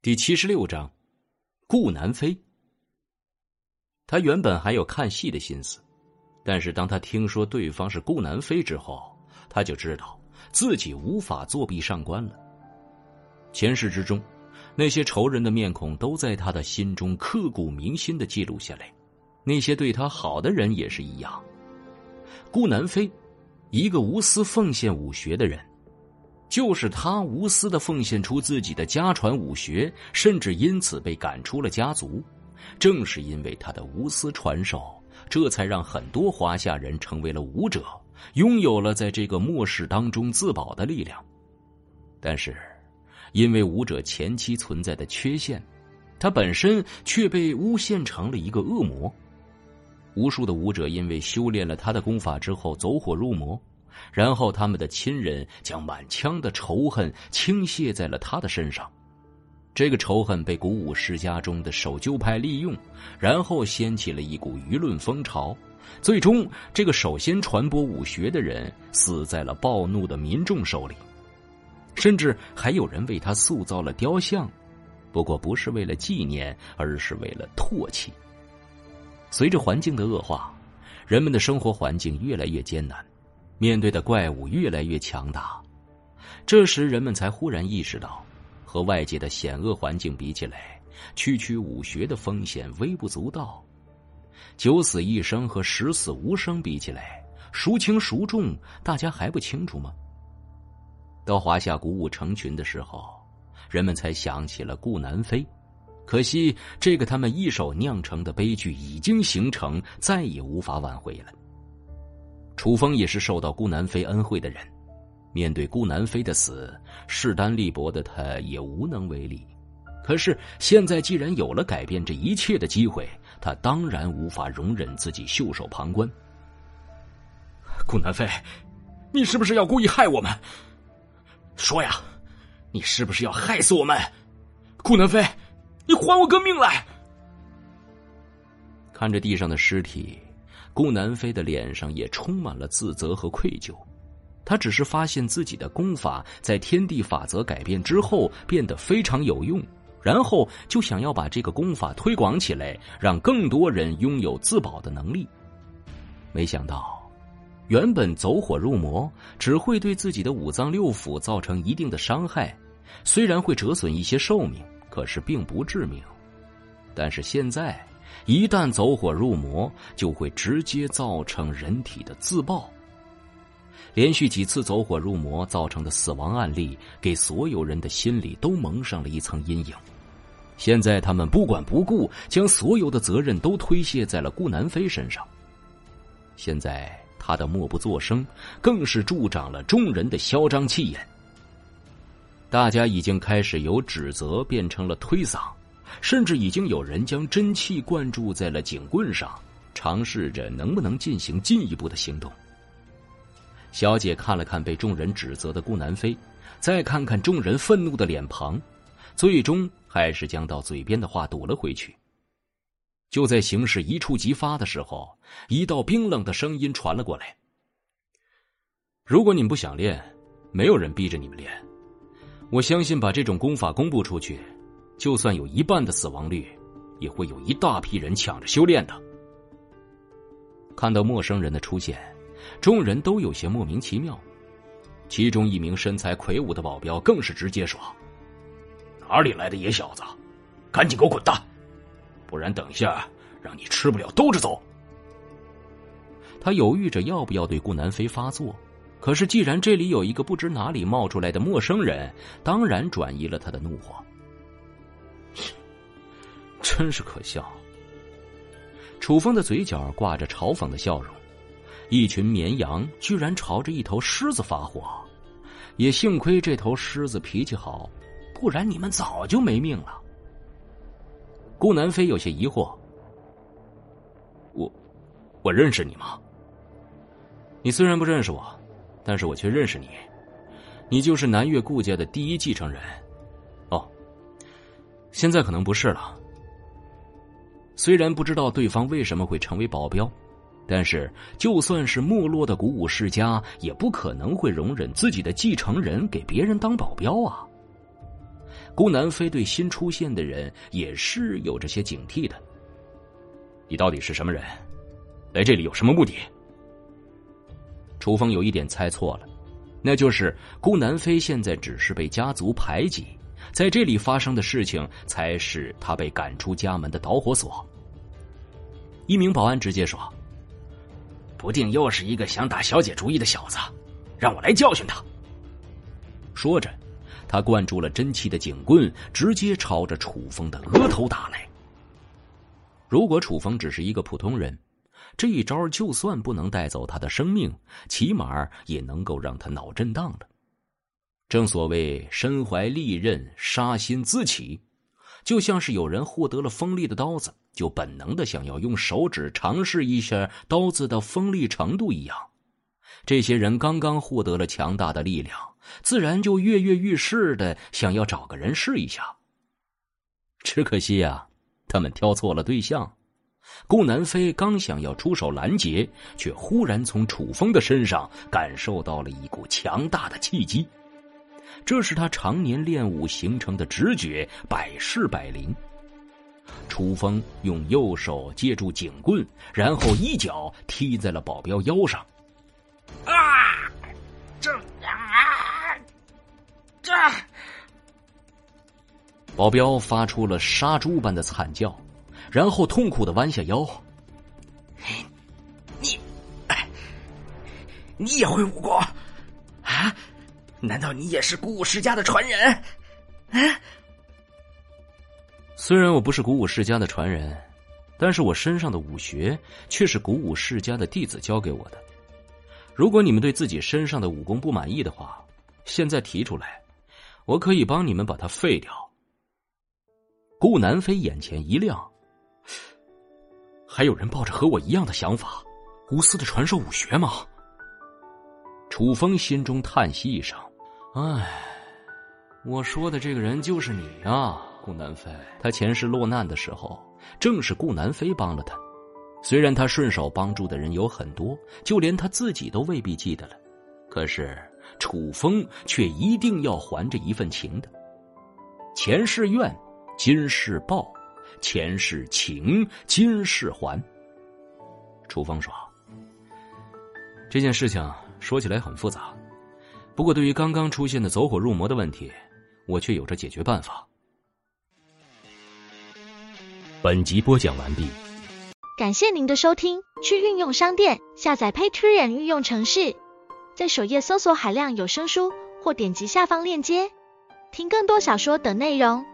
第七十六章，顾南飞。他原本还有看戏的心思，但是当他听说对方是顾南飞之后，他就知道自己无法作弊上官了。前世之中，那些仇人的面孔都在他的心中刻骨铭心的记录下来，那些对他好的人也是一样。顾南飞，一个无私奉献武学的人。就是他无私的奉献出自己的家传武学，甚至因此被赶出了家族。正是因为他的无私传授，这才让很多华夏人成为了武者，拥有了在这个末世当中自保的力量。但是，因为武者前期存在的缺陷，他本身却被诬陷成了一个恶魔。无数的武者因为修炼了他的功法之后走火入魔。然后，他们的亲人将满腔的仇恨倾泻在了他的身上，这个仇恨被古武世家中的守旧派利用，然后掀起了一股舆论风潮。最终，这个首先传播武学的人死在了暴怒的民众手里，甚至还有人为他塑造了雕像，不过不是为了纪念，而是为了唾弃。随着环境的恶化，人们的生活环境越来越艰难。面对的怪物越来越强大，这时人们才忽然意识到，和外界的险恶环境比起来，区区武学的风险微不足道。九死一生和十死无生比起来，孰轻孰重，大家还不清楚吗？到华夏鼓舞成群的时候，人们才想起了顾南飞。可惜，这个他们一手酿成的悲剧已经形成，再也无法挽回了。楚风也是受到顾南飞恩惠的人，面对顾南飞的死，势单力薄的他也无能为力。可是现在既然有了改变这一切的机会，他当然无法容忍自己袖手旁观。顾南飞，你是不是要故意害我们？说呀，你是不是要害死我们？顾南飞，你还我个命来！看着地上的尸体。顾南飞的脸上也充满了自责和愧疚，他只是发现自己的功法在天地法则改变之后变得非常有用，然后就想要把这个功法推广起来，让更多人拥有自保的能力。没想到，原本走火入魔只会对自己的五脏六腑造成一定的伤害，虽然会折损一些寿命，可是并不致命。但是现在。一旦走火入魔，就会直接造成人体的自爆。连续几次走火入魔造成的死亡案例，给所有人的心里都蒙上了一层阴影。现在他们不管不顾，将所有的责任都推卸在了顾南飞身上。现在他的默不作声，更是助长了众人的嚣张气焰。大家已经开始由指责变成了推搡。甚至已经有人将真气灌注在了警棍上，尝试着能不能进行进一步的行动。小姐看了看被众人指责的顾南飞，再看看众人愤怒的脸庞，最终还是将到嘴边的话堵了回去。就在形势一触即发的时候，一道冰冷的声音传了过来：“如果你们不想练，没有人逼着你们练。我相信把这种功法公布出去。”就算有一半的死亡率，也会有一大批人抢着修炼的。看到陌生人的出现，众人都有些莫名其妙。其中一名身材魁梧的保镖更是直接说：“哪里来的野小子，赶紧给我滚蛋！不然等一下让你吃不了兜着走。”他犹豫着要不要对顾南飞发作，可是既然这里有一个不知哪里冒出来的陌生人，当然转移了他的怒火。真是可笑。楚风的嘴角挂着嘲讽的笑容，一群绵羊居然朝着一头狮子发火，也幸亏这头狮子脾气好，不然你们早就没命了。顾南飞有些疑惑：“我，我认识你吗？你虽然不认识我，但是我却认识你，你就是南越顾家的第一继承人。哦，现在可能不是了。”虽然不知道对方为什么会成为保镖，但是就算是没落的古武世家，也不可能会容忍自己的继承人给别人当保镖啊！顾南飞对新出现的人也是有着些警惕的。你到底是什么人？来这里有什么目的？楚风有一点猜错了，那就是顾南飞现在只是被家族排挤，在这里发生的事情才是他被赶出家门的导火索。一名保安直接说：“不定又是一个想打小姐主意的小子，让我来教训他。”说着，他灌注了真气的警棍直接朝着楚风的额头打来。如果楚风只是一个普通人，这一招就算不能带走他的生命，起码也能够让他脑震荡了。正所谓身怀利刃，杀心自起，就像是有人获得了锋利的刀子，就本能的想要用手指尝试一下刀子的锋利程度一样。这些人刚刚获得了强大的力量，自然就跃跃欲试的想要找个人试一下。只可惜呀、啊，他们挑错了对象。顾南飞刚想要出手拦截，却忽然从楚风的身上感受到了一股强大的气机。这是他常年练武形成的直觉，百试百灵。楚风用右手借助警棍，然后一脚踢在了保镖腰上。啊！这啊！这！保镖发出了杀猪般的惨叫。然后痛苦的弯下腰。你，你也会武功？难道你也是古武世家的传人？啊？虽然我不是古武世家的传人，但是我身上的武学却是古武世家的弟子教给我的。如果你们对自己身上的武功不满意的话，现在提出来，我可以帮你们把它废掉。顾南飞眼前一亮。还有人抱着和我一样的想法，无私的传授武学吗？楚风心中叹息一声：“唉，我说的这个人就是你啊，顾南飞。他前世落难的时候，正是顾南飞帮了他。虽然他顺手帮助的人有很多，就连他自己都未必记得了，可是楚风却一定要还这一份情的。前世怨，今世报。”前世情，今世还。楚风说：“这件事情说起来很复杂，不过对于刚刚出现的走火入魔的问题，我却有着解决办法。”本集播讲完毕，感谢您的收听。去运用商店下载 Patreon 运用城市，在首页搜索海量有声书，或点击下方链接听更多小说等内容。